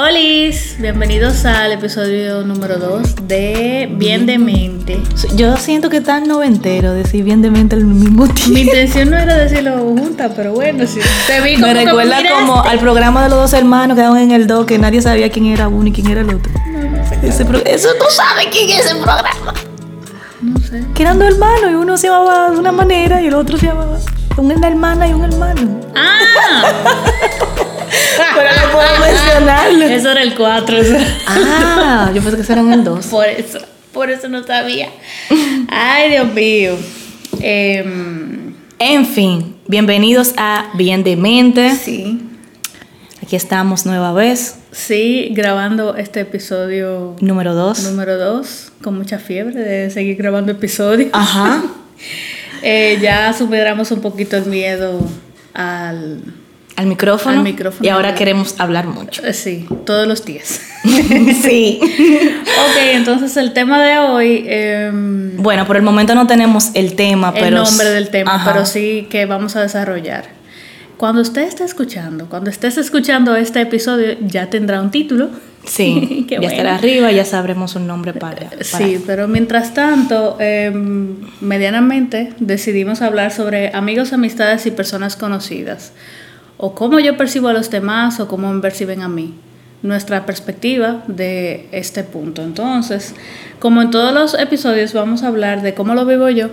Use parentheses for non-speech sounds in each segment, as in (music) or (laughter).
Olis, bienvenidos al episodio número 2 de Bien de Mente. Yo siento que está noventero decir bien de mente al mismo tiempo. Mi intención no era decirlo juntas, pero bueno, sí. Te vi como Me recuerda como al programa de los dos hermanos que daban en el 2 que nadie sabía quién era uno y quién era el otro. Ese pro- Eso tú sabes quién es ese programa. No sé. Que eran dos hermanos y uno se llamaba de una manera y el otro se llamaba una hermana y un hermano. ¡Ah! (laughs) Pero no puedo mencionarlo. Eso era el 4. Ah, yo pensé que ese era en el 2. Por eso, por eso no sabía. Ay, Dios mío. Em, En fin, bienvenidos a Bien de Mente. sí, Aquí estamos nueva vez, sí, grabando este episodio número 2. número 2, con mucha fiebre de seguir grabando episodios. Ajá. (laughs) Eh, ya superamos un poquito el miedo al... Al micrófono. Al micrófono. Y ahora queremos hablar mucho. eh, Sí, todos los días. (laughs) sí. ok, entonces el tema de hoy... em, Bueno, por el momento no tenemos el tema, el pero. nombre del tema, Ajá. pero sí que vamos a desarrollar. Cuando usted esté escuchando, cuando estés escuchando este episodio, ya tendrá un título. Sí, (laughs) ya bueno. estará arriba, ya sabremos un nombre para. para- Sí, pero mientras tanto, em, medianamente decidimos hablar sobre amigos, amistades y personas conocidas. O cómo yo percibo a los demás o cómo me perciben a mí. Nuestra perspectiva de este punto. Entonces, como en todos los episodios, vamos a hablar de cómo lo vivo yo.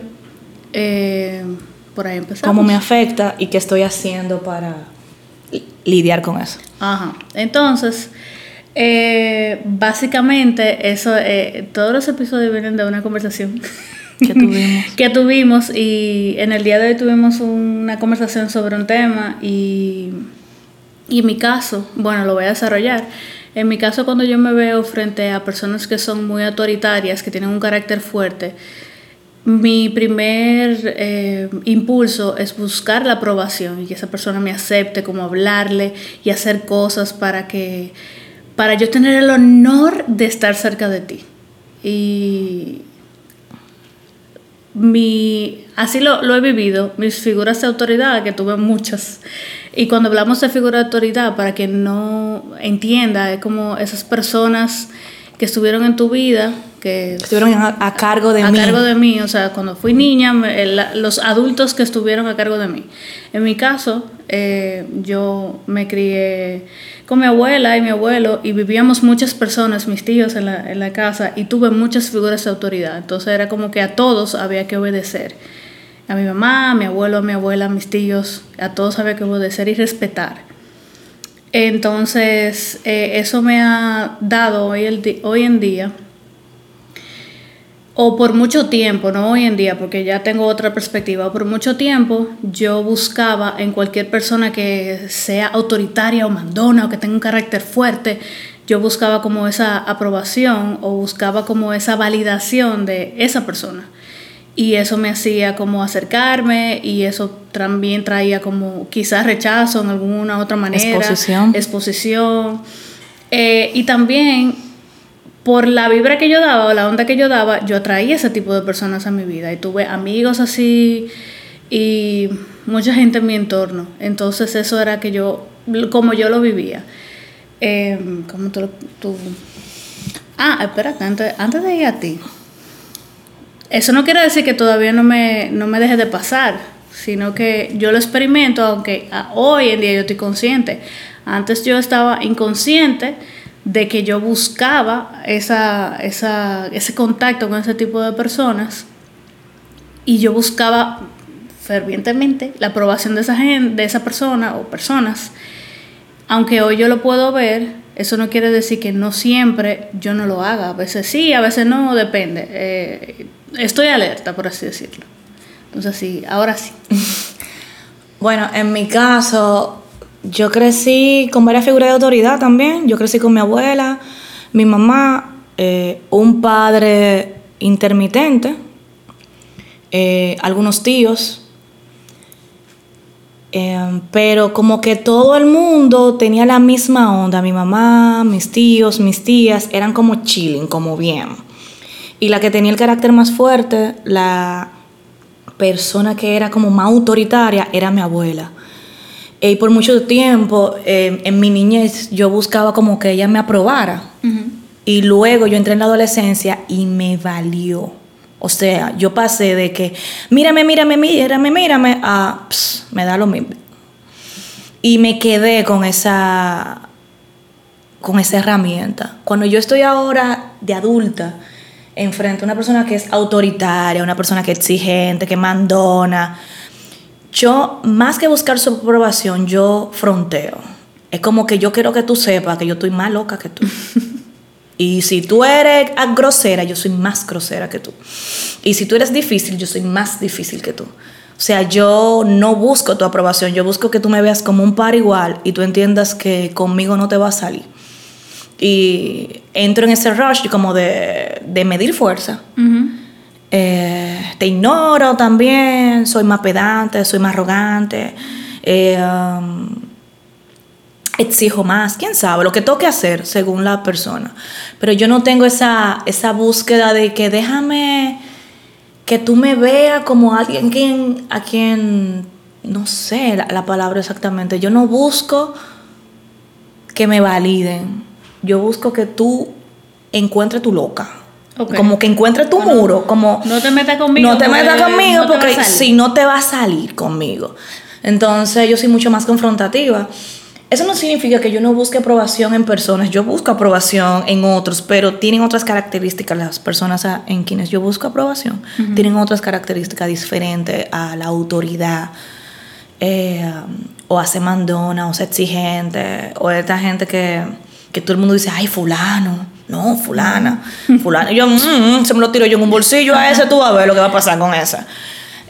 Eh, por ahí empezamos. Cómo me afecta y qué estoy haciendo para li- lidiar con eso. Ajá. Entonces, eh, básicamente, eso, eh, todos los episodios vienen de una conversación (laughs) ¿Qué (laughs) tuvimos? que tuvimos y en el día de hoy tuvimos una conversación sobre un tema y, y en mi caso, bueno, lo voy a desarrollar. En mi caso, cuando yo me veo frente a personas que son muy autoritarias, que tienen un carácter fuerte, mi primer eh, impulso es buscar la aprobación y que esa persona me acepte, como hablarle y hacer cosas para que para yo tener el honor de estar cerca de ti. Y mi así lo, lo he vivido, mis figuras de autoridad, que tuve muchas. Y cuando hablamos de figura de autoridad, para que no entienda, es como esas personas que estuvieron en tu vida, que Estuvieron a, a cargo de a mí. cargo de mí, o sea, cuando fui niña, el- los adultos que estuvieron a cargo de mí. En mi caso, eh, yo me crié con mi abuela y mi abuelo y vivíamos muchas personas, mis tíos en la, en la casa y tuve muchas figuras de autoridad. Entonces era como que a todos había que obedecer. A mi mamá, a mi abuelo, a mi abuela, a mis tíos, a todos había que obedecer y respetar. Entonces, eh, eso me ha dado hoy, el hoy en día, o por mucho tiempo, no hoy en día, porque ya tengo otra perspectiva, por mucho tiempo yo buscaba en cualquier persona que sea autoritaria o mandona o que tenga un carácter fuerte, yo buscaba como esa aprobación o buscaba como esa validación de esa persona. Y eso me hacía como acercarme y eso también traía como quizás rechazo en alguna otra manera. Exposición. Exposición. Eh, y también por la vibra que yo daba o la onda que yo daba, yo atraía ese tipo de personas a mi vida. Y tuve amigos así y mucha gente en mi entorno. Entonces eso era que yo, como yo lo vivía. Eh, ¿Cómo tú, tú? Ah, espérate, antes, antes de ir a ti. Eso no quiere decir que todavía no me, no me deje de pasar, sino que yo lo experimento, aunque ah, hoy en día yo estoy consciente. Antes yo estaba inconsciente de que yo buscaba esa, esa, ese contacto con ese tipo de personas y yo buscaba fervientemente la aprobación de esa gente, de esa persona o personas. Aunque hoy yo lo puedo ver, eso no quiere decir que no siempre yo no lo haga. A veces sí, a veces no, depende. Eh, estoy alerta, por así decirlo. Entonces sí, ahora sí. (laughs) Bueno, en mi caso, yo crecí con varias figuras de autoridad también. Yo crecí con mi abuela, mi mamá, eh, un padre intermitente, eh, algunos tíos. Eh, pero como que todo el mundo tenía la misma onda. Mi mamá, mis tíos, mis tías, eran como chilling, como bien. Y la que tenía el carácter más fuerte, la persona que era como más autoritaria, era mi abuela. Eh, Y por mucho tiempo, eh, en mi niñez, yo buscaba como que ella me aprobara. Y luego yo entré en la adolescencia y me valió. O sea, yo pasé de que, mírame, mírame, mírame, mírame, a, "Ps, me da lo mismo. Y me quedé con esa, con esa herramienta. Cuando yo estoy ahora de adulta, enfrente a una persona que es autoritaria, una persona que es exigente, que mandona, yo, más que buscar su aprobación, yo fronteo. Es como que yo quiero que tú sepas que yo estoy más loca que tú. (laughs) y si tú eres grosera, yo soy más grosera que tú. Y si tú eres difícil, yo soy más difícil que tú. O sea, yo no busco tu aprobación, yo busco que tú me veas como un par igual y tú entiendas que conmigo no te va a salir. Y entro en ese rush como de, de medir fuerza. Ujú. Eh, te ignoro también, soy más pedante, soy más arrogante, eh, um, exijo más, quién sabe, lo que toque hacer según la persona. Pero yo no tengo esa, esa búsqueda de que déjame que tú me veas como alguien a quien, no sé la, la palabra exactamente, yo no busco que me validen, yo busco que tú encuentres tu loca. Ok. Como que encuentres tu Bueno, muro, como No te metas conmigo. no te metas conmigo no porque si no te va a salir conmigo. Entonces yo soy mucho más confrontativa. Eso no significa que yo no busque aprobación en personas, yo busco aprobación en otros, pero tienen otras características las personas a- en quienes yo busco aprobación, tienen otras características diferentes a la autoridad, eh, o a ser mandona, o ser exigente, o esta gente que, que todo el mundo dice, ay, fulano, no, fulana, fulana. Y yo, "Mm, mm", se me lo tiro yo en un bolsillo a ese, tú vas a ver lo que va a pasar con esa.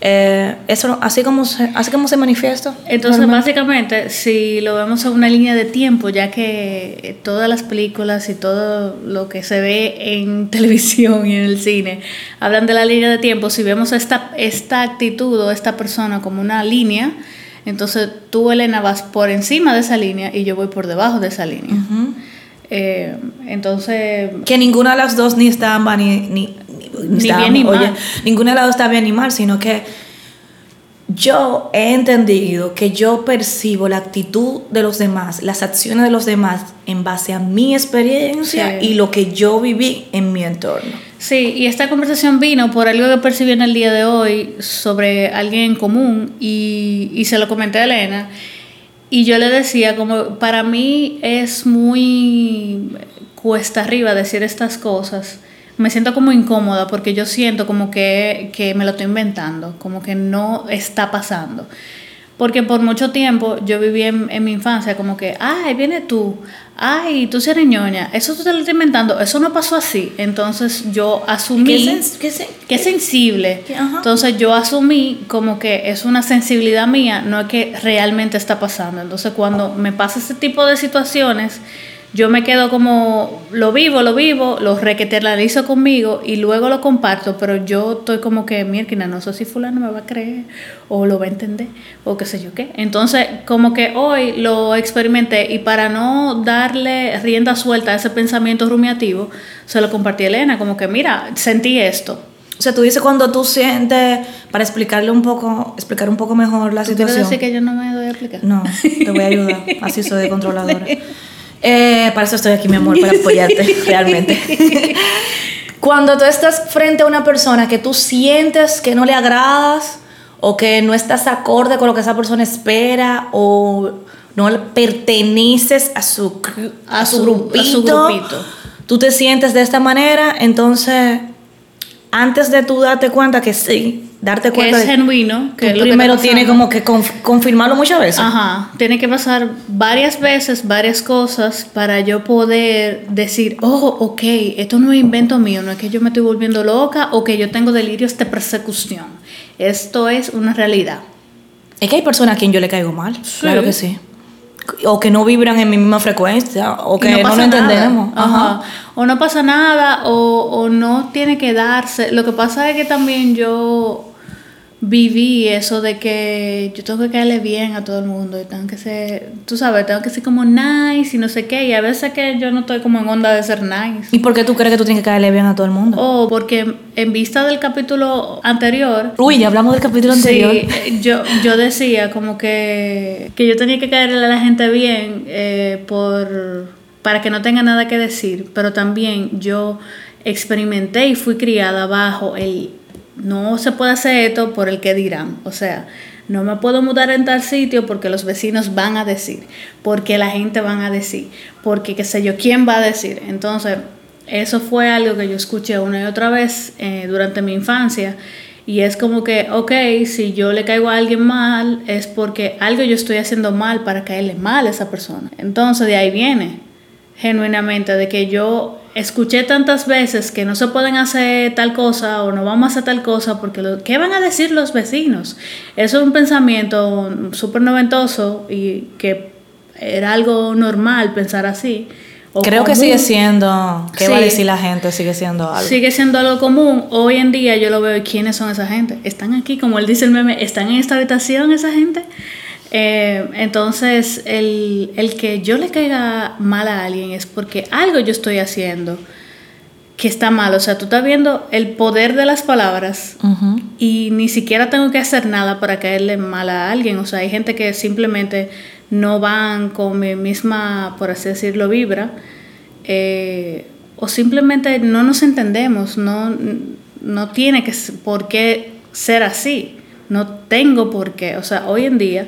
Eh, eso, así como se, así como se manifiesta. Entonces, básicamente, si lo vemos en una línea de tiempo, ya que todas las películas y todo lo que se ve en (laughs) televisión y en el cine hablan de la línea de tiempo, si vemos esta, esta actitud o esta persona como una línea, entonces tú, Elena, vas por encima de esa línea y yo voy por debajo de esa línea. Eh, entonces, Que ninguna de las dos ni está ni, ni, Ni está bien ni ambas. mal. ninguna de las dos está bien ni mal, sino que yo he entendido que yo percibo la actitud de los demás, las acciones de los demás en base a mi experiencia Sí. y lo que yo viví en mi entorno. Sí, y esta conversación vino por algo que percibí en el día de hoy sobre alguien en común y, y se lo comenté a Elena. Y yo le decía, como para mí es muy cuesta arriba decir estas cosas. Me siento como incómoda porque yo siento como que, que me lo estoy inventando, como que no está pasando. Porque por mucho tiempo yo viví en, en mi infancia como que, ay, viene tú, ay, tú eres ñoña, eso tú te lo estás inventando, eso no pasó así. Entonces yo asumí ¿Qué qué que es sensible. Ajá. Entonces yo asumí como que es una sensibilidad mía, no es que realmente está pasando. Entonces cuando me pasa ese tipo de situaciones, yo me quedo como, lo vivo, lo vivo, lo requeteralizo conmigo y luego lo comparto, pero yo estoy como que, mierda, no sé si fulano me va a creer o lo va a entender o qué sé yo qué. Entonces como que hoy lo experimenté y para no darle rienda suelta a ese pensamiento rumiativo, se lo compartí a Elena, como que, mira, sentí esto. O sea, tú dices cuando tú sientes, para explicarle un poco, explicar un poco mejor la ¿Tú quieres situación. decir que yo no me doy a explicar? No, te voy a ayudar. (laughs) Así soy de controladora. (laughs) Eh, para eso estoy aquí, mi amor, para apoyarte, (laughs) realmente. Cuando tú estás frente a una persona que tú sientes que no le agradas o que no estás acorde con lo que esa persona espera o no perteneces a su, a A su, su- grupito, a su grupito. tú te sientes de esta manera, entonces antes de tú darte cuenta que sí, darte Que cuenta es de genuino, que tú es lo que primero pasando. como que conf- confirmarlo muchas veces. Ajá, tiene que pasar varias veces, varias cosas para yo poder decir, oh, ok, esto no es invento mío, no es que yo me estoy volviendo loca o que yo tengo delirios de persecución. Esto es una realidad. Es que hay personas a quien yo le caigo mal, Sí. claro que sí. O que no vibran en mi misma frecuencia, o que no, entendemos. Ajá. O no pasa nada, o, o no tiene que darse. Lo que pasa es que también yo viví eso de que yo tengo que caerle bien a todo el mundo y tengo que ser, tú sabes, tengo que ser como nice y no sé qué, y a veces que yo no estoy como en onda de ser nice. ¿Y por qué tú crees que tú tienes que caerle bien a todo el mundo? O porque en vista del capítulo anterior... Uy, ya hablamos del capítulo anterior. Sí, yo, yo decía como que, que yo tenía que caerle a la gente bien eh, por, para que no tenga nada que decir, pero también yo experimenté y fui criada bajo el no se puede hacer esto por el que dirán. O sea, no me puedo mudar en tal sitio porque los vecinos van a decir, porque la gente van a decir, porque qué sé yo, quién va a decir. Entonces, eso fue algo que yo escuché una y otra vez eh, durante mi infancia. Y es como que, ok, si yo le caigo a alguien mal, es porque algo yo estoy haciendo mal para caerle mal a esa persona. Entonces, de ahí viene, genuinamente, de que yo escuché tantas veces que no se pueden hacer tal cosa o no vamos a hacer tal cosa porque lo, ¿qué van a decir los vecinos? Eso es un pensamiento súper noventoso y que era algo normal pensar así. Creo que sigue siendo, ¿qué va a decir la gente? Sigue siendo algo. Sigue siendo algo común. Hoy en día yo lo veo, ¿quiénes son esa gente? Están aquí, como él dice el meme, ¿están en esta habitación esa gente? Eh, entonces, el, que yo le caiga mal a alguien es porque algo yo estoy haciendo que está mal. O sea, tú estás viendo el poder de las palabras y ni siquiera tengo que hacer nada para caerle mal a alguien. O sea, hay gente que simplemente no van con mi misma, por así decirlo, vibra. Eh, o simplemente no nos entendemos. No, no tiene que, por qué ser así. No tengo por qué. O sea, hoy en día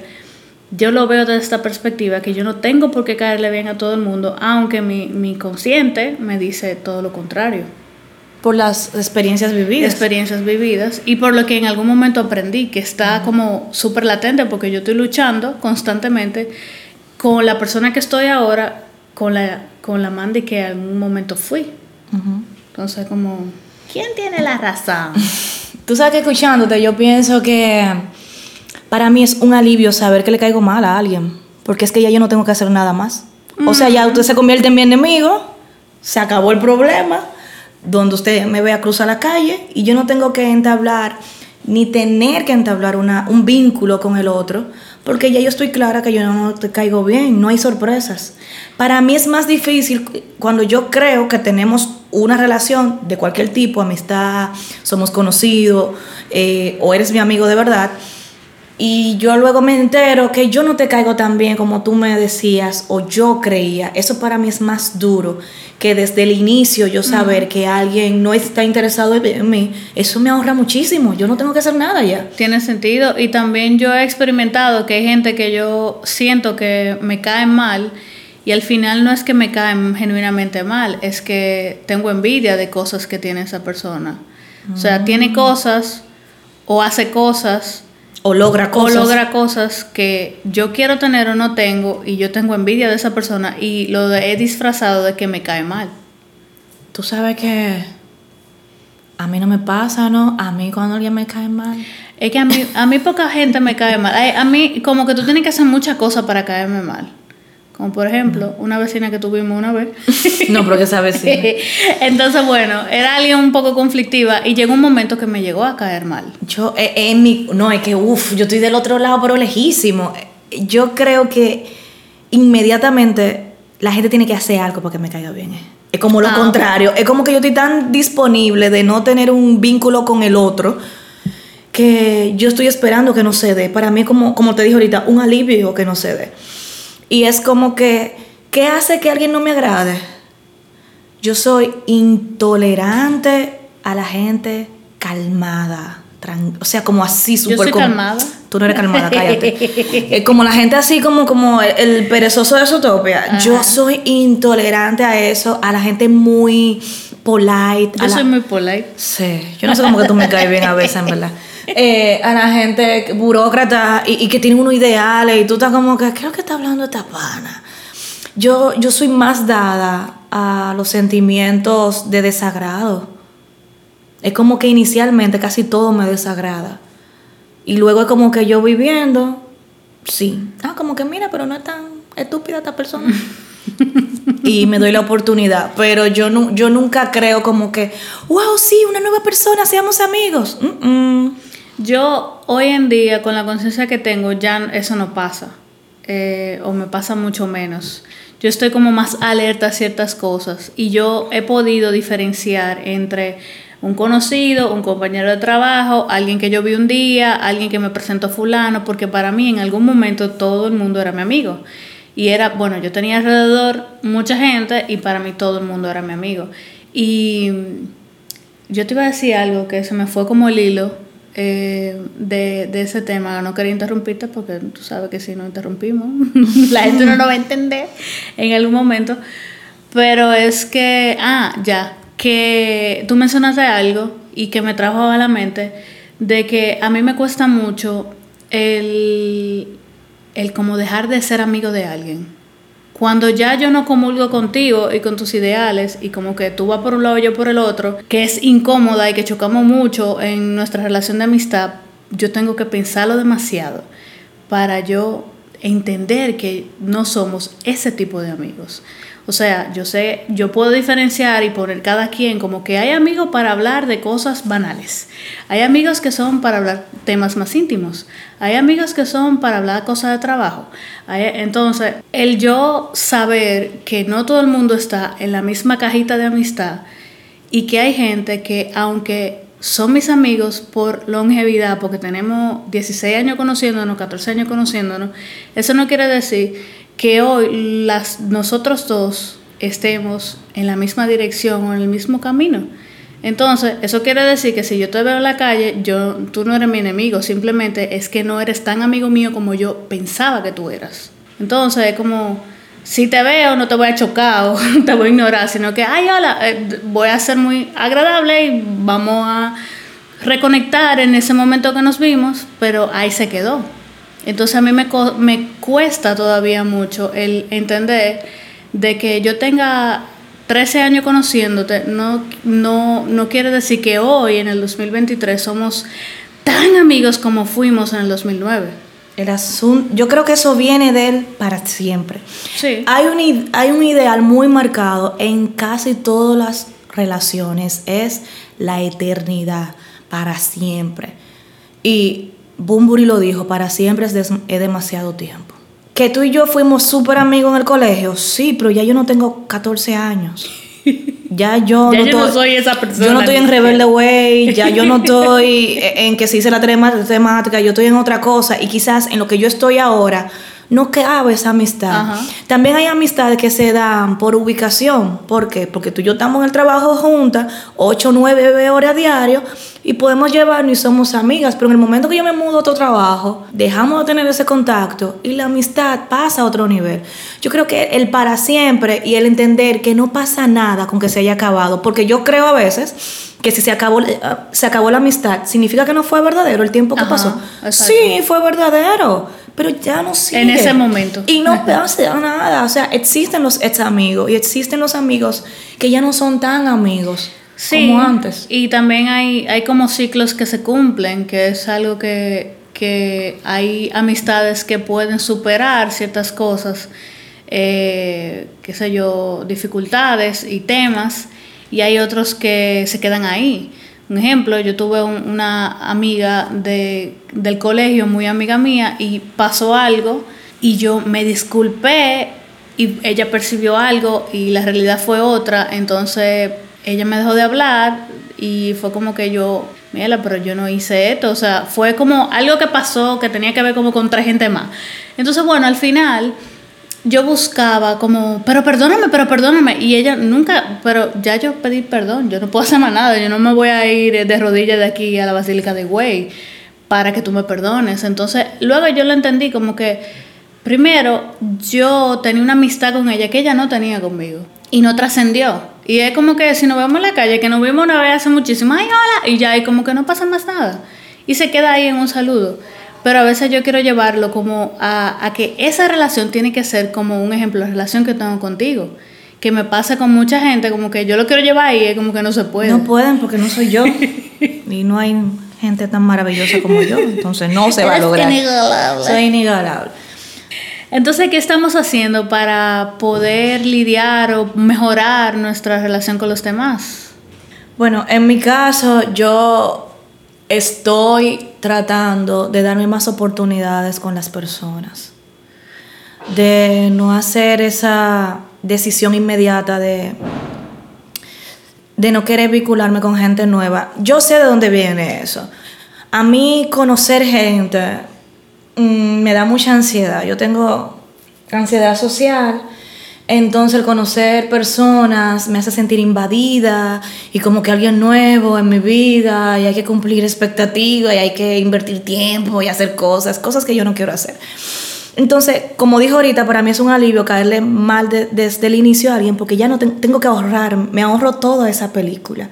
yo lo veo desde esta perspectiva, que yo no tengo por qué caerle bien a todo el mundo, aunque mi, mi consciente me dice todo lo contrario. Por las experiencias vividas. Experiencias vividas y por lo que en algún momento aprendí, que está como súper latente porque yo estoy luchando constantemente con la persona que estoy ahora, con la, con la Mandy que en algún momento fui. Entonces como, ¿quién tiene la razón? (laughs) Tú sabes que escuchándote yo pienso que para mí es un alivio saber que le caigo mal a alguien, porque es que ya yo no tengo que hacer nada más. O sea, ya usted se convierte en mi enemigo, se acabó el problema, donde usted me vea cruzar la calle y yo no tengo que entablar ni tener que entablar una, un vínculo con el otro, porque ya yo estoy clara que yo no te caigo bien, no hay sorpresas. Para mí es más difícil cuando yo creo que tenemos una relación de cualquier tipo, amistad, somos conocidos eh, o eres mi amigo de verdad, y yo luego me entero que yo no te caigo tan bien como tú me decías o yo creía. Eso para mí es más duro que desde el inicio yo saber que alguien no está interesado en mí. Eso me ahorra muchísimo. Yo no tengo que hacer nada ya. Tiene sentido. Y también yo he experimentado que hay gente que yo siento que me cae mal. Y al final no es que me caen genuinamente mal, es que tengo envidia de cosas que tiene esa persona. O sea, tiene mm. cosas o hace cosas o logra cosas. O logra cosas que yo quiero tener o no tengo y yo tengo envidia de esa persona y lo he disfrazado de que me cae mal. Tú sabes que a mí no me pasa, ¿no? A mí cuando alguien me cae mal. Es que a mí, a mí poca gente me cae mal. A mí como que tú tienes que hacer muchas cosas para caerme mal. Como por ejemplo, una vecina que tuvimos una vez. (laughs) no, porque esa vecina. (laughs) Entonces, bueno, era alguien un poco conflictiva y llegó un momento que me llegó a caer mal. Yo, eh, en mi. No, es que, uff, yo estoy del otro lado, pero lejísimo. Yo creo que inmediatamente la gente tiene que hacer algo para que me caiga bien. Es como lo ah, contrario. Es como que yo estoy tan disponible de no tener un vínculo con el otro que yo estoy esperando que no se dé. Para mí, como, como te dije ahorita, un alivio que no se dé. Y es como que, ¿qué hace que alguien no me agrade? Yo soy intolerante a la gente calmada. O sea, como así, súper... Yo soy calmada. Tú no eres calmada, cállate. (laughs) como la gente así como, como el, perezoso de Zootopia. Yo soy intolerante a eso, a la gente muy polite. Yo soy muy polite. Sí, yo no sé cómo que tú me caes bien a veces, en verdad. (laughs) Eh, a la gente burócrata y, que tiene unos ideales y tú estás como que, ¿qué es lo que está hablando esta pana? Yo, yo soy más dada a los sentimientos de desagrado. Es como que inicialmente casi todo me desagrada. Y luego es como que yo viviendo, sí. Ah, como que mira, pero no es tan estúpida esta persona. (laughs) y me doy la oportunidad. Pero yo, no, yo nunca creo como que, wow, sí, una nueva persona, seamos amigos. Yo hoy en día, con la conciencia que tengo, ya eso no pasa. Eh, o me pasa mucho menos. Yo estoy como más alerta a ciertas cosas y yo he podido diferenciar entre un conocido, un compañero de trabajo, alguien que yo vi un día, alguien que me presentó fulano, porque para mí en algún momento todo el mundo era mi amigo. Y era, bueno, yo tenía alrededor mucha gente y para mí todo el mundo era mi amigo. Y yo te iba a decir algo que se me fue como el hilo eh, de, de, ese tema. No quería interrumpirte porque tú sabes que si no interrumpimos, (laughs) la gente no lo va a entender en algún momento. Pero es que, ah, ya, que tú mencionaste algo y que me trajo a la mente de que a mí me cuesta mucho el, el como dejar de ser amigo de alguien. Cuando ya yo no comulgo contigo y con tus ideales y como que tú vas por un lado y yo por el otro, que es incómoda y que chocamos mucho en nuestra relación de amistad, yo tengo que pensarlo demasiado para yo entender que no somos ese tipo de amigos. O sea, yo sé, yo puedo diferenciar y poner cada quien como que hay amigos para hablar de cosas banales. Hay amigos que son para hablar temas más íntimos. Hay amigos que son para hablar cosas de trabajo. entonces, el yo saber que no todo el mundo está en la misma cajita de amistad y que hay gente que aunque son mis amigos por longevidad, porque tenemos 16 años conociéndonos, 14 años conociéndonos, eso no quiere decir que hoy las, nosotros dos estemos en la misma dirección o en el mismo camino. Entonces, eso quiere decir que si yo te veo en la calle, yo, tú no eres mi enemigo, simplemente es que no eres tan amigo mío como yo pensaba que tú eras. Entonces, es como, si te veo, no te voy a chocar o (laughs) te voy a ignorar, sino que, ay, hola, eh, voy a ser muy agradable y vamos a reconectar en ese momento que nos vimos, pero ahí se quedó. Entonces a mí me, me cuesta todavía mucho el entender de que yo tenga 13 años conociéndote, no, no, no quiere decir que hoy, en el 2023, somos tan amigos como fuimos en el 2009. El asunto, yo creo que eso viene de él para siempre. Sí. Hay un, hay un ideal muy marcado en casi todas las relaciones, es la eternidad, para siempre. Y Bumburi lo dijo, para siempre es, demasiado tiempo. Que tú y yo fuimos súper amigos en el colegio, sí, pero ya yo no tengo 14 años. (laughs) Ya yo, no, yo no soy esa persona. Yo no estoy en Rebelde Way, ya yo no estoy (laughs) en que se hice la temática, yo estoy en otra cosa y quizás en lo que yo estoy ahora no cabe esa amistad. También hay amistades que se dan por ubicación. ¿Por qué? Porque tú y yo estamos en el trabajo juntas, 8 o 9 horas a diario, y podemos llevarnos y somos amigas. Pero en el momento que yo me mudo a otro trabajo, dejamos de tener ese contacto y la amistad pasa a otro nivel. Yo creo que el para siempre y el entender que no pasa nada con que se haya acabado, porque yo creo a veces que si se acabó, eh, se acabó la amistad, significa que no fue verdadero el tiempo que pasó. Sí, fue verdadero pero ya no sigue. En ese momento. Y no (laughs) pasa nada. O sea, existen los ex amigos y existen los amigos que ya no son tan amigos como antes. Y también hay, hay como ciclos que se cumplen, que es algo que, que hay amistades que pueden superar ciertas cosas, eh, qué sé yo, dificultades y temas, y hay otros que se quedan ahí. Un ejemplo, yo tuve una amiga de, del colegio, muy amiga mía, y pasó algo y yo me disculpé y ella percibió algo y la realidad fue otra, entonces ella me dejó de hablar y fue como que yo, mira, pero yo no hice esto, o sea, fue como algo que pasó que tenía que ver como con tres gente más. Entonces, bueno, al final yo buscaba como, pero perdóname, pero perdóname. Y ella nunca, pero ya yo pedí perdón, yo no puedo hacer más nada, yo no me voy a ir de rodillas de aquí a la Basílica de Güey para que tú me perdones. Entonces, luego yo lo entendí como que, primero, yo tenía una amistad con ella que ella no tenía conmigo y no trascendió. Y es como que si nos vemos en la calle, que nos vimos una vez hace muchísimo, ay, hola, y ya, y como que no pasa más nada. Y se queda ahí en un saludo. Pero a veces yo quiero llevarlo como a, que esa relación tiene que ser como un ejemplo, la relación que tengo contigo. Que me pasa con mucha gente, como que yo lo quiero llevar y es como que no se puede. No pueden porque no soy yo. (laughs) y no hay gente tan maravillosa como yo. Entonces no se va a lograr. Inigualable. Soy inigualable. Entonces, ¿qué estamos haciendo para poder lidiar o mejorar nuestra relación con los demás? Bueno, en mi caso, yo estoy tratando de darme más oportunidades con las personas. De no hacer esa decisión inmediata de, de no querer vincularme con gente nueva. Yo sé de dónde viene eso. A mí conocer gente mm, me da mucha ansiedad. Yo tengo ansiedad social entonces el conocer personas me hace sentir invadida y como que alguien nuevo en mi vida y hay que cumplir expectativas y hay que invertir tiempo y hacer cosas, cosas que yo no quiero hacer. Entonces, como dijo ahorita, para mí es un alivio caerle mal desde el inicio a alguien porque ya no tengo que ahorrar, me ahorro toda esa película.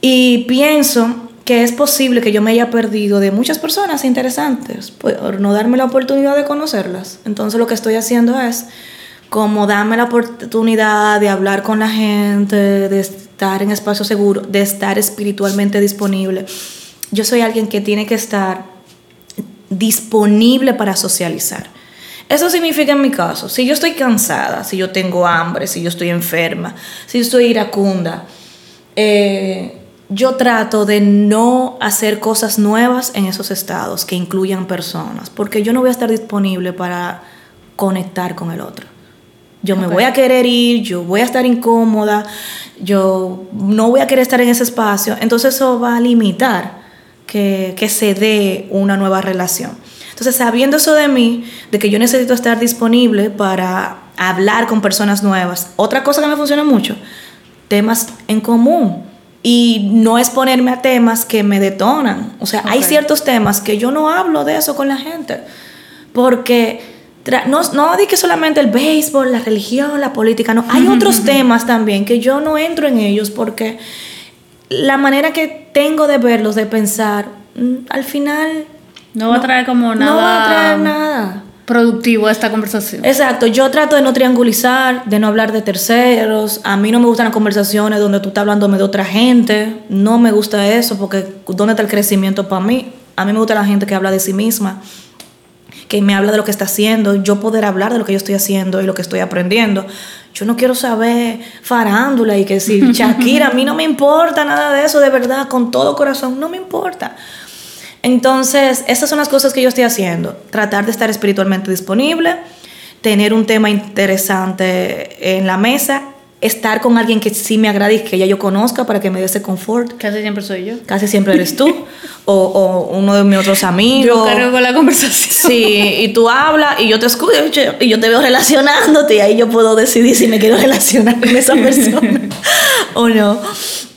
Y pienso que es posible que yo me haya perdido de muchas personas interesantes por no darme la oportunidad de conocerlas. Entonces lo que estoy haciendo es como darme la oportunidad de hablar con la gente, de estar en espacio seguro, de estar espiritualmente disponible. Yo soy alguien que tiene que estar disponible para socializar. Eso significa en mi caso, si yo estoy cansada, si yo tengo hambre, si yo estoy enferma, si yo estoy iracunda, eh, yo trato de no hacer cosas nuevas en esos estados que incluyan personas, porque yo no voy a estar disponible para conectar con el otro. Yo me voy a querer ir, yo voy a estar incómoda, yo no voy a querer estar en ese espacio. Entonces eso va a limitar que, se dé una nueva relación. Entonces, sabiendo eso de mí, de que yo necesito estar disponible para hablar con personas nuevas, otra cosa que me funciona mucho, temas en común. Y no es ponerme a temas que me detonan. O sea, hay ciertos temas que yo no hablo de eso con la gente. Porque no, no di que solamente el béisbol, la religión, la política, no. Hay otros (laughs) temas también que yo no entro en ellos porque la manera que tengo de verlos, de pensar, mm, al final... No va a traer como nada... No va a traer nada. Productivo a esta conversación. Exacto, yo trato de no triangulizar, de no hablar de terceros. A mí no me gustan las conversaciones donde tú estás hablándome de otra gente. No me gusta eso porque ¿dónde está el crecimiento para mí? A mí me gusta la gente que habla de sí misma que me habla de lo que está haciendo, yo poder hablar de lo que yo estoy haciendo y lo que estoy aprendiendo. Yo no quiero saber farándula y que si (laughs) Shakira, a mí no me importa nada de eso, de verdad, con todo corazón, no me importa. Entonces, esas son las cosas que yo estoy haciendo. Tratar de estar espiritualmente disponible, tener un tema interesante en la mesa estar con alguien que sí me agrade y que ya yo conozca para que me dé ese confort. Casi siempre soy yo. Casi siempre eres tú. (laughs) o, o, uno de mis otros amigos. Yo cargo con la conversación. Sí, y tú hablas y yo te escucho y yo te veo relacionándote y ahí yo puedo decidir si me quiero relacionar con esa persona (laughs) o no.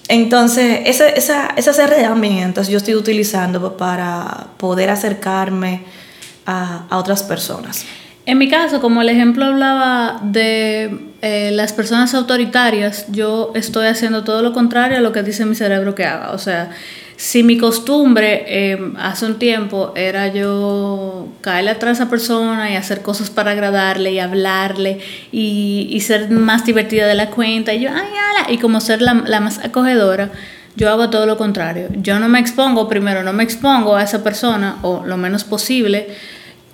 Entonces, esa, esa, esas herramientas yo estoy utilizando para poder acercarme a, a otras personas. En mi caso, como el ejemplo hablaba de eh, las personas autoritarias, yo estoy haciendo todo lo contrario a lo que dice mi cerebro que haga. O sea, si mi costumbre em, hace un tiempo era yo caerle atrás a persona y hacer cosas para agradarle y hablarle y, ser más divertida de la cuenta y yo, ay, ala, y como ser la, la más acogedora, yo hago todo lo contrario. Yo no me expongo, primero no me expongo a esa persona o lo menos posible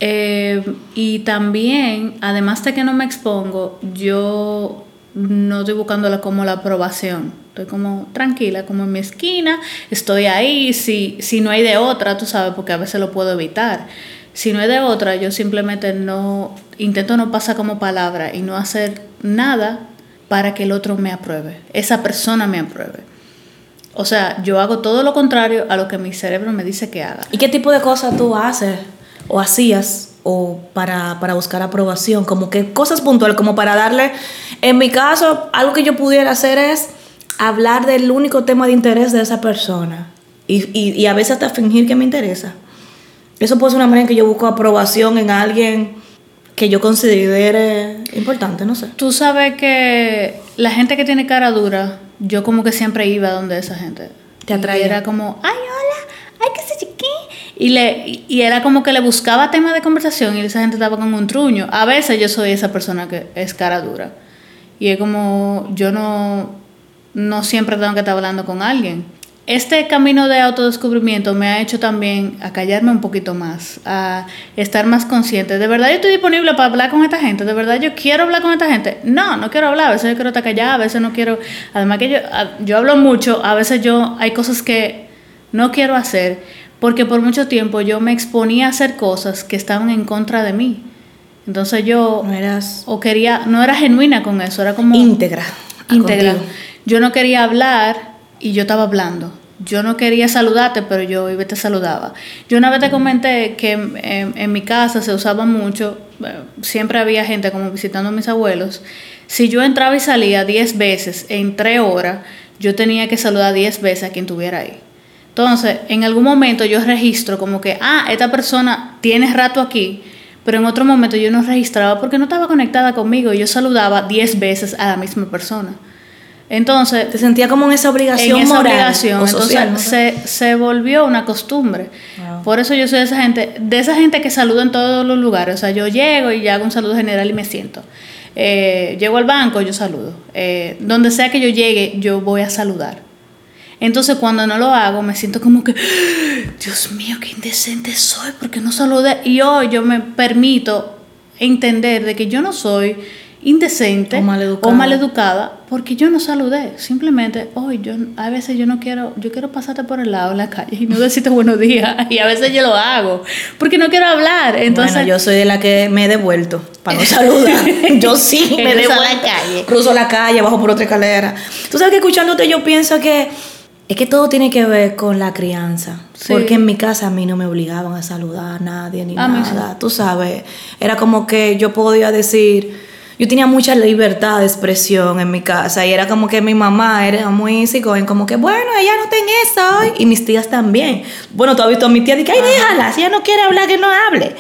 eh, y también, además de que no me expongo, yo no estoy buscándola como la aprobación. Estoy como tranquila, como en mi esquina, estoy ahí, si, si no hay de otra, tú sabes, porque a veces lo puedo evitar. Si no hay de otra, yo simplemente no, intento no pasar como palabra y no hacer nada para que el otro me apruebe, esa persona me apruebe. O sea, yo hago todo lo contrario a lo que mi cerebro me dice que haga. ¿Y qué tipo de cosas tú haces o hacías o para, buscar aprobación, como que cosas puntuales, como para darle, en mi caso, algo que yo pudiera hacer es hablar del único tema de interés de esa persona y, a veces hasta fingir que me interesa. Eso puede ser una manera en que yo busco aprobación en alguien que yo considere importante, no sé. Tú sabes que la gente que tiene cara dura, yo como que siempre iba donde esa gente. Te atraía. era como, ay, hola, ay, qué sé y, le, y era como que le buscaba tema de conversación y esa gente estaba como un truño. A veces yo soy esa persona que es cara dura. Y es como, yo no, no siempre tengo que estar hablando con alguien. Este camino de autodescubrimiento me ha hecho también a callarme un poquito más, a estar más consciente. ¿De verdad yo estoy disponible para hablar con esta gente? ¿De verdad yo quiero hablar con esta gente? No, no quiero hablar. A veces yo quiero estar callada, a veces no quiero... Además que yo, yo hablo mucho, a veces yo hay cosas que no quiero hacer, porque por mucho tiempo yo me exponía a hacer cosas que estaban en contra de mí. Entonces yo No eras o quería, no era genuina con eso, era como íntegra. íntegra. Yo no quería hablar y yo estaba hablando. Yo no quería saludarte, pero yo iba te saludaba. Yo una vez te comenté que en, en- en mi casa se usaba mucho, eh, siempre había gente como visitando a mis abuelos. Si yo entraba y salía 10 veces en 3 horas, yo tenía que saludar 10 veces a quien tuviera ahí. Entonces, en algún momento yo registro como que, ah, esta persona tiene rato aquí, pero en otro momento yo no registraba porque no estaba conectada conmigo y yo saludaba 10 veces a la misma persona. Entonces, Te sentía como en esa obligación en esa moral obligación, o social. se, se volvió una costumbre. Wow. Por eso yo soy de esa gente, de esa gente que saluda en todos los lugares. O sea, yo llego y hago un saludo general y me siento. Eh, llego al banco, yo saludo. Eh, donde sea que yo llegue, yo voy a saludar. Entonces cuando no lo hago, me siento como que, Dios mío, qué indecente soy, porque no saludé. Y hoy yo me permito entender de que yo no soy indecente O maleducada. o maleducada porque yo no saludé. Simplemente, hoy yo a veces yo no quiero, yo quiero pasarte por el lado en la calle y no decirte buenos días. (laughs) Y a veces yo lo hago porque no quiero hablar. Entonces, bueno, yo soy de la que me he devuelto para no saludar. (laughs) yo sí me devuelvo. la calle. Cruzo la calle, bajo por otra escalera. Tú sabes que escuchándote yo pienso que es que todo tiene que ver con la crianza. Sí. Porque en mi casa a mí no me obligaban a saludar a nadie ni A sí. nada. Tú sabes, era como que yo podía decir, yo tenía mucha libertad de expresión en mi casa y era como que mi mamá era muy psicóloga, como que bueno, ella no tiene esa hoy y mis tías también. Bueno, tú has visto a mi tía y que, ay, déjala, si ella no quiere hablar, que no hable.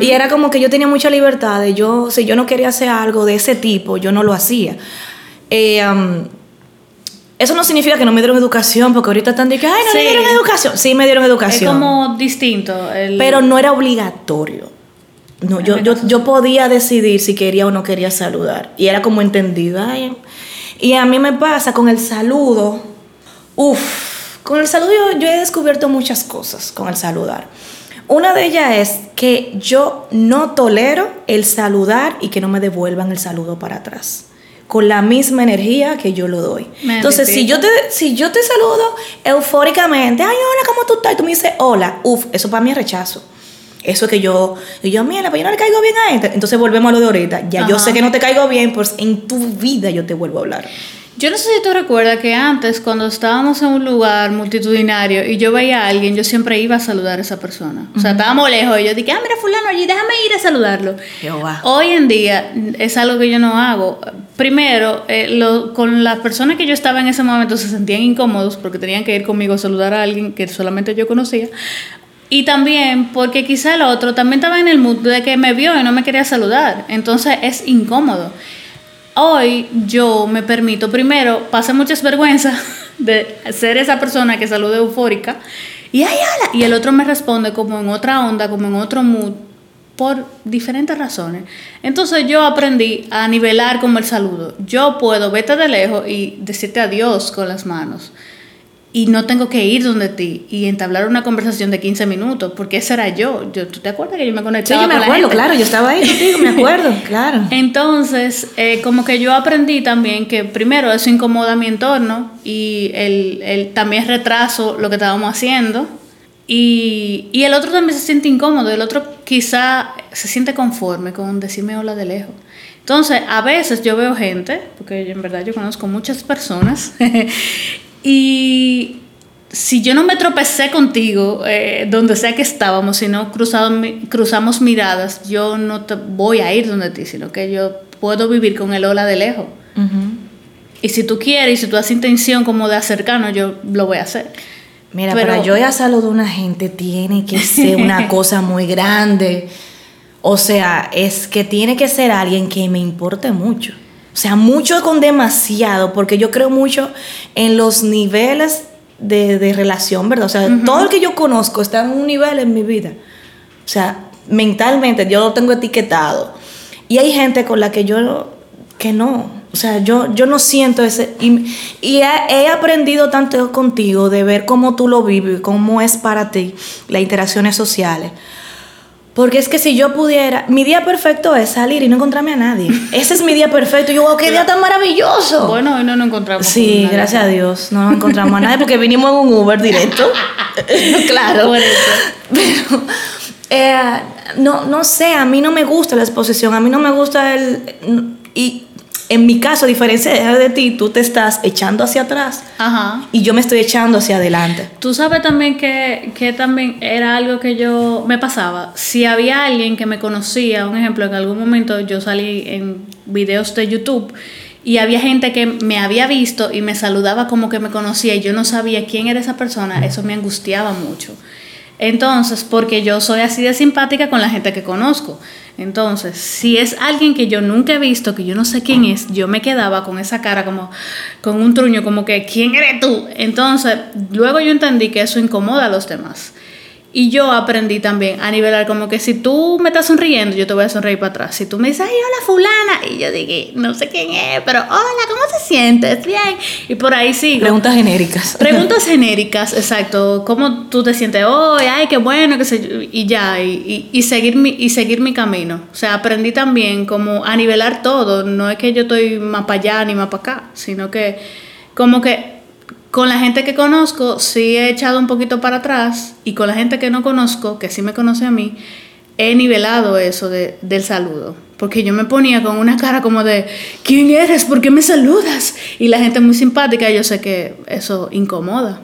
Y era como que yo tenía mucha libertad de yo, si yo no quería hacer algo de ese tipo, yo no lo hacía. Eh, um, eso no significa que no me dieron educación, porque ahorita están diciendo, ay, no Sí. me dieron educación. Sí, me dieron es educación. como distinto. el- Pero no era obligatorio. No, yo, yo, yo podía decidir si quería o no quería saludar. Y era como entendido. ay. Y a mí me pasa con el saludo. Uf, con el saludo yo, yo he descubierto muchas cosas con el saludar. Una de ellas es que yo no tolero el saludar y que no me devuelvan el saludo para atrás. Con la misma energía que yo lo doy. Me Entonces, si yo, te, si yo te saludo eufóricamente, ay, hola, ¿cómo tú estás? Y tú me dices, hola, uf, eso para mí es rechazo. Eso es que yo, y yo, mira, pues yo no le caigo bien a este. Entonces volvemos a lo de ahorita. Ya yo sé que no te caigo bien, pues en tu vida yo te vuelvo a hablar. Yo no sé si tú recuerdas que antes, cuando estábamos en un lugar multitudinario y yo veía a alguien, yo siempre iba a saludar a esa persona. O sea, estábamos lejos y yo dije, ah, mira, fulano allí, déjame ir a saludarlo. Jehová. Hoy en día es algo que yo no hago. Primero, eh, lo- con las personas que yo estaba en ese momento se sentían incómodos porque tenían que ir conmigo a saludar a alguien que solamente yo conocía. Y también porque quizá el otro también estaba en el mood de que me vio y no me quería saludar. Entonces es incómodo. Hoy yo me permito, primero, pasé muchas vergüenzas (laughs) de ser esa persona que saluda eufórica y, ay, ala, y el otro me responde como en otra onda, como en otro mood, por diferentes razones. Entonces yo aprendí a nivelar como el saludo. Yo puedo vete de lejos y decirte adiós con las manos. Y no tengo que ir donde ti y entablar una conversación de 15 minutos, porque ese era yo. yo ¿Tú te acuerdas que yo me Sí, conectaba yo me con acuerdo, claro, yo estaba ahí contigo, me acuerdo, (laughs) claro. Entonces, eh, como que yo aprendí también que primero eso incomoda mi entorno y el, el también retraso lo que estábamos haciendo. Y, y el otro también se siente incómodo, el otro quizá se siente conforme con decirme hola de lejos. Entonces, a veces yo veo gente, porque en verdad yo conozco muchas personas, (laughs) y si yo no me tropecé contigo, eh, donde sea que estábamos, si no cruzado cruzamos miradas, yo no te voy a ir donde ti, sino que yo puedo vivir con el hola de lejos. Y si tú quieres, y si tú has intención como de acercarnos, yo lo voy a hacer. Mira, Pero- para yo ir a saludar a una gente tiene que ser una (laughs) cosa muy grande. O sea, es que tiene que ser alguien que me importe mucho. O sea, mucho con demasiado, porque yo creo mucho en los niveles de, de relación, ¿verdad? O sea, todo el que yo conozco está en un nivel en mi vida. O sea, mentalmente yo lo tengo etiquetado. Y hay gente con la que yo, que no. O sea, yo, yo no siento ese... Y, y he, he aprendido tanto contigo de ver cómo tú lo vives, cómo es para ti las interacciones sociales. Porque es que si yo pudiera, mi día perfecto es salir y no encontrarme a nadie. (laughs) Ese es mi día perfecto. Y yo, wow, qué día tan maravilloso. Bueno, hoy no nos encontramos. con Sí, gracias a Dios. No nos encontramos a nadie porque vinimos en un Uber directo. (laughs) claro. Por eso. Pero, eh, no, no sé, a mí no me gusta la exposición, a mí no me gusta el... Y en mi caso, a diferencia de ti, tú te estás echando hacia atrás Ajá. y yo me estoy echando hacia adelante. Tú sabes también que, que también era algo que yo me pasaba. Si había alguien que me conocía, un ejemplo, en algún momento yo salí en videos de YouTube y había gente que me había visto y me saludaba como que me conocía y yo no sabía quién era esa persona, eso me angustiaba mucho. Entonces, porque yo soy así de simpática con la gente que conozco. Entonces, si es alguien que yo nunca he visto, que yo no sé quién es, yo me quedaba con esa cara como con un truño, como que ¿quién eres tú? Entonces, luego yo entendí que eso incomoda a los demás. Y yo aprendí también a nivelar como que si tú me estás sonriendo, yo te voy a sonreír para atrás. Si tú me dices, ay, hola fulana, y yo dije, no sé quién es, pero hola, ¿cómo te sientes? Bien. Y por ahí sigo. Preguntas genéricas. (laughs) Preguntas genéricas, exacto. ¿Cómo tú te sientes hoy? Ay, qué bueno, qué sé yo. Y ya, y, y, y seguir mi, y seguir mi camino. O sea, aprendí también como a nivelar todo. No es que yo estoy más para allá ni más para acá, sino que como que con la gente que conozco sí he echado un poquito para atrás y con la gente que no conozco, que sí me conoce a mí, he nivelado eso de, del saludo. Porque yo me ponía con una cara como de, ¿quién eres? ¿Por qué me saludas? Y la gente muy simpática, yo sé que eso incomoda.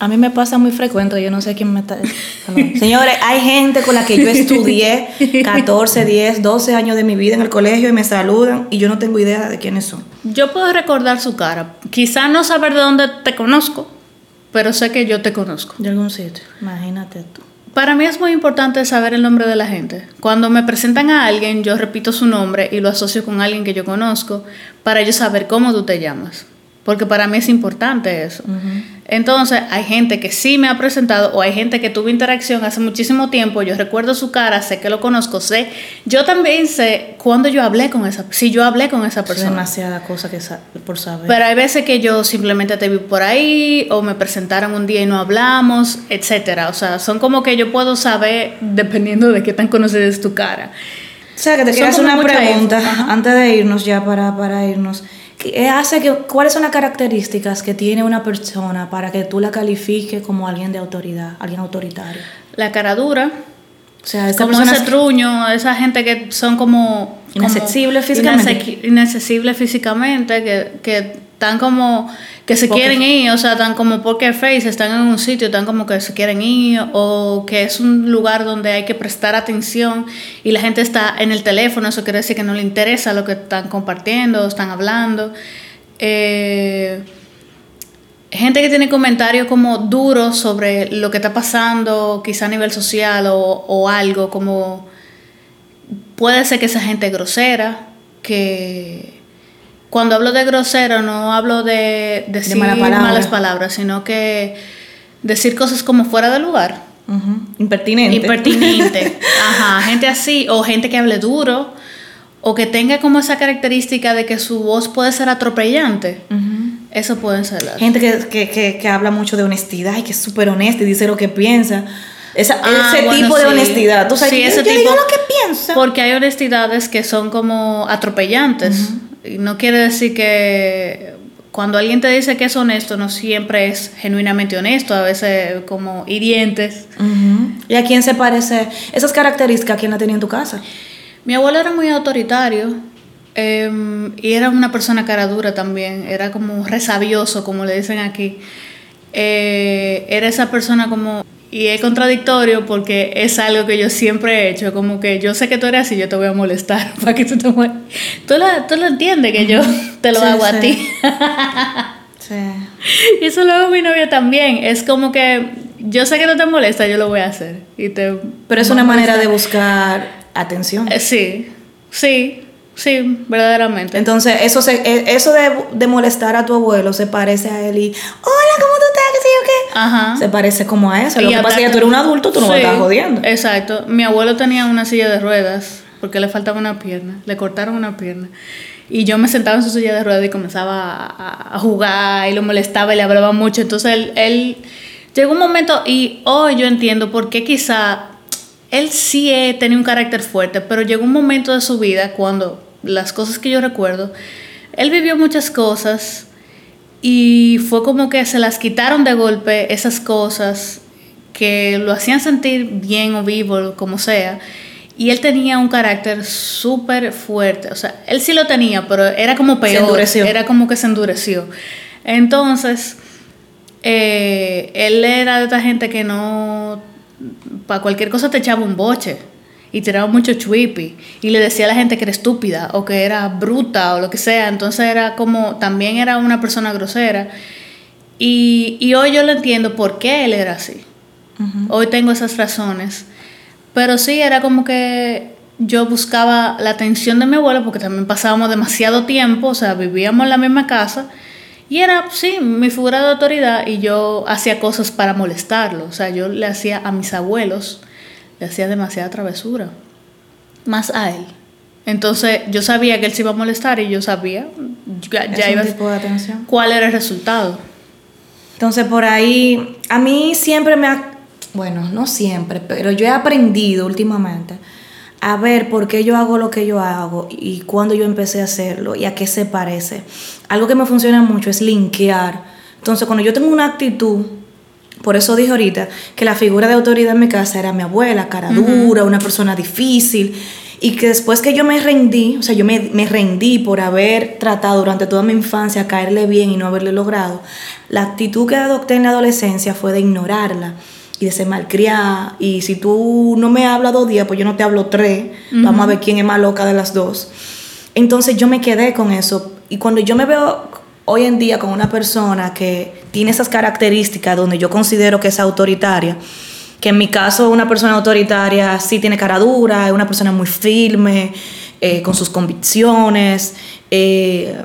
A mí me pasa muy frecuente, yo no sé quién me está... (laughs) Señores, hay gente con la que yo estudié 14, 10, 12 años de mi vida en el colegio y me saludan y yo no tengo idea de quiénes son. Yo puedo recordar su cara. Quizá no saber de dónde te conozco, pero sé que yo te conozco. De algún sitio, imagínate tú. Para mí es muy importante saber el nombre de la gente. Cuando me presentan a alguien, yo repito su nombre y lo asocio con alguien que yo conozco para yo saber cómo tú te llamas. Porque para mí es importante eso. Entonces, hay gente que sí me ha presentado o hay gente que tuve interacción hace muchísimo tiempo. Yo recuerdo su cara, sé que lo conozco, sé. Yo también sé cuándo yo hablé con esa si yo hablé con esa Es persona. demasiada cosa que sa- por saber. Pero hay veces que yo simplemente te vi por ahí o me presentaron un día y no hablamos, etcétera. O sea, son como que yo puedo saber dependiendo de qué tan conocida es tu cara. O sea, que te quiero hacer una pregunta antes de irnos ya para, para irnos. ¿Qué hace que, ¿Cuáles son las características que tiene una persona para que tú la califiques como alguien de autoridad, alguien autoritario? La cara dura, O sea, esa como ese truño, esa gente que son como... como Inaccesible físicamente. inasequi- Inaccesible físicamente, que, que están como... que se Poker quieren ir, o sea, están como poker face, están en un sitio, están como que se quieren ir, o que es un lugar donde hay que prestar atención y la gente está en el teléfono, eso quiere decir que no le interesa lo que están compartiendo, están hablando. Eh, gente que tiene comentarios como duros sobre lo que está pasando, quizá a nivel social o, o algo, como puede ser que esa gente es grosera, que cuando hablo de grosero no hablo de decir mala palabra. malas palabras, sino que decir cosas como fuera de lugar. Impertinente. Impertinente. (laughs) Ajá, gente así, o gente que hable duro, o que tenga como esa característica de que su voz puede ser atropellante. Eso pueden ser las. Gente que, que, que, que habla mucho de honestidad y que es súper honesta y dice lo que piensa. Esa, Ah, ese bueno, tipo de honestidad. Tú sabes, Sí, ese yo digo lo que piensa. Porque hay honestidades que son como atropellantes. Y no quiere decir que cuando alguien te dice que es honesto, no siempre es genuinamente honesto, a veces como hirientes. Ujú. ¿Y a quién se parece? Esas características, ¿a quién la tenía en tu casa? Mi abuelo era muy autoritario em, y era una persona cara dura también, era como resabioso, como le dicen aquí. Eh, era esa persona como... Y es contradictorio porque es algo que yo siempre he hecho, como que yo sé que tú eres así, yo te voy a molestar (laughs) para que tú te mueras. Tú lo, tú lo entiendes que yo te lo Sí, hago a sí. ti. Sí. (laughs) y eso lo hago a mi novia también. Es como que yo sé que no te molesta, yo lo voy a hacer. Y te, Pero es una a manera de buscar atención. Eh, sí, sí, sí, verdaderamente. Entonces, eso, se, e- eso de, de molestar a tu abuelo se parece a él y, hola, ¿cómo tú estás? ¿Qué sé yo qué? Ajá. Se parece como a eso. Lo Y que pasa es que ataca- tú eres un adulto, tú no me estás jodiendo. Exacto. Mi abuelo tenía una silla de ruedas porque le faltaba una pierna, le cortaron una pierna. Y yo me sentaba en su silla de ruedas y comenzaba a, jugar y lo molestaba y le hablaba mucho. Entonces él, él llegó un momento y hoy yo entiendo por qué quizá él sí tenía un carácter fuerte, pero llegó un momento de su vida cuando las cosas que yo recuerdo, él vivió muchas cosas y fue como que se las quitaron de golpe esas cosas que lo hacían sentir bien o vivo, como sea. Y él tenía un carácter súper fuerte. O sea, él sí lo tenía, pero era como peor. Era como que se endureció. Entonces, eh, él era de esta gente que no. Para cualquier cosa te echaba un boche. Y tiraba mucho chuipi. Y le decía a la gente que era estúpida o que era bruta o lo que sea. Entonces era como. También era una persona grosera. Y, y hoy yo lo entiendo por qué él era así. Hoy tengo esas razones. Pero sí, era como que yo buscaba la atención de mi abuelo porque también pasábamos demasiado tiempo, o sea, vivíamos en la misma casa. Y era, sí, mi figura de autoridad y yo hacía cosas para molestarlo. O sea, yo le hacía a mis abuelos, le hacía demasiada travesura. Más a él. Entonces yo sabía que él se iba a molestar y yo sabía ya, iba, tipo de atención? cuál era el resultado. Entonces por ahí, a mí siempre me ha bueno, no siempre, pero yo he aprendido últimamente a ver por qué yo hago lo que yo hago y cuándo yo empecé a hacerlo y a qué se parece. Algo que me funciona mucho es linkear. Entonces, cuando yo tengo una actitud, por eso dije ahorita que la figura de autoridad en mi casa era mi abuela, cara dura, una persona difícil. Y que después que yo me rendí, o sea, yo me, me, rendí por haber tratado durante toda mi infancia caerle bien y no haberle logrado, la actitud que adopté en la adolescencia fue de ignorarla y de ser malcriada. Y si tú no me hablas dos días, pues yo no te hablo tres. Vamos a ver quién es más loca de las dos. Entonces yo me quedé con eso. Y cuando yo me veo hoy en día con una persona que tiene esas características donde yo considero que es autoritaria, que en mi caso una persona autoritaria sí tiene cara dura, es una persona muy firme, eh, con sus convicciones, eh,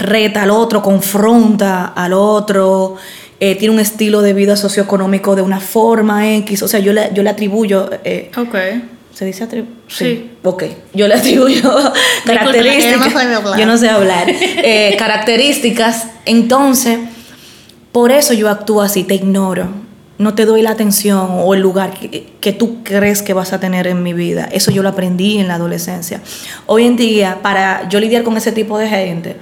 reta al otro, confronta al otro, eh, tiene un estilo de vida socioeconómico de una forma X, o sea, yo le, yo le atribuyo... Eh, ok. ¿Se dice? Sí. Ok. Yo le atribuyo (laughs) características. yo no sé hablar. Eh, características. Entonces, por eso yo actúo así, te ignoro. No te doy la atención o el lugar que, que, tú crees que vas a tener en mi vida. Eso yo lo aprendí en la adolescencia. Hoy en día, para yo lidiar con ese tipo de gente,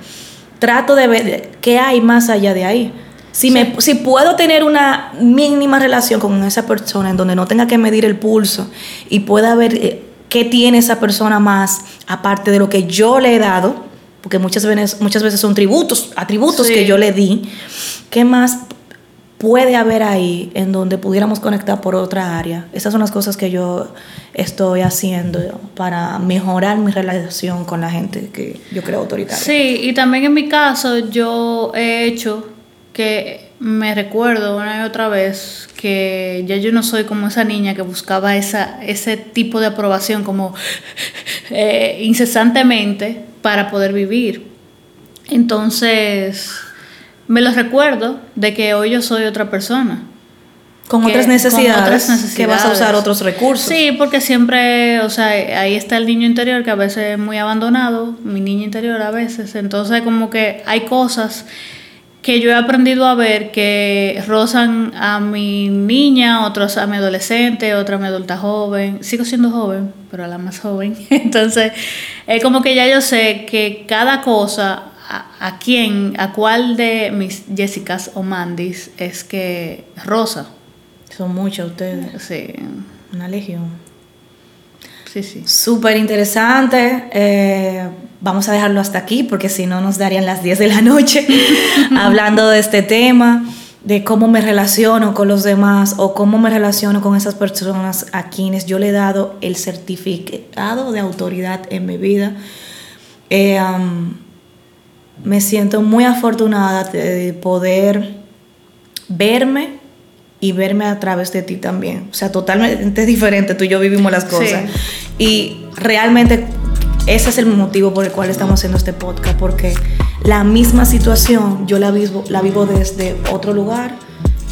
trato de ver qué hay más allá de ahí. Si, me, si puedo tener una mínima relación con esa persona en donde no tenga que medir el pulso y pueda ver eh, qué tiene esa persona más aparte de lo que yo le he dado, porque muchas veces, muchas veces son tributos, atributos que yo le di, ¿qué más puede haber ahí en donde pudiéramos conectar por otra área? Esas son las cosas que yo estoy haciendo para mejorar mi relación con la gente que yo creo autoritaria. Sí, y también en mi caso yo he hecho que me recuerdo una y otra vez que ya yo no soy como esa niña que buscaba esa, ese tipo de aprobación como (laughs) eh, incesantemente para poder vivir. Entonces, me lo recuerdo de que hoy yo soy otra persona. Con, otras necesidades, que vas a usar otros recursos. Sí, porque siempre, o sea, ahí está el niño interior que a veces es muy abandonado, mi niño interior a veces. Entonces, como que hay cosas que yo he aprendido a ver que rozan a mi niña, otros a mi adolescente, otra a mi adulta joven. Sigo siendo joven, pero a la más joven. (laughs) Entonces, es como que ya yo sé que cada cosa, a, quién, a cuál de mis Jessicas o Mandis es que rosa. Son muchas ustedes. Sí. Una legión. Sí, sí. Súper interesante. Eh, vamos a dejarlo hasta aquí porque si no nos darían las 10 de la noche (laughs) hablando de este tema, de cómo me relaciono con los demás o cómo me relaciono con esas personas a quienes yo le he dado el certificado de autoridad en mi vida. Eh, me siento muy afortunada de poder verme y verme a través de ti también. O sea, totalmente (laughs) diferente, tú y yo vivimos las cosas. Y realmente ese es el motivo por el cual estamos haciendo este podcast, porque la misma situación yo la vivo, la vivo desde otro lugar,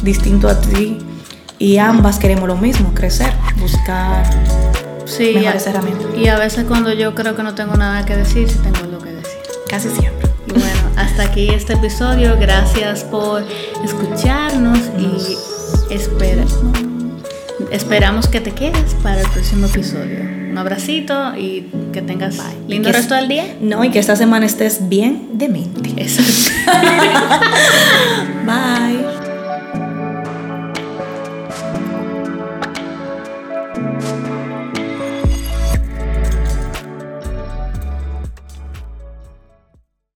distinto a ti, y ambas queremos lo mismo, crecer, buscar sí, mejores herramientas. Y a veces cuando yo creo que no tengo nada que decir, sí tengo lo que decir. Casi siempre. Y bueno, hasta aquí este episodio. Gracias por escucharnos y espera. esperamos que te quedes para el próximo episodio. Un abracito y que tengas lindo Que- resto del día. No, y que esta semana estés bien de mente. Eso. (laughs) Bye.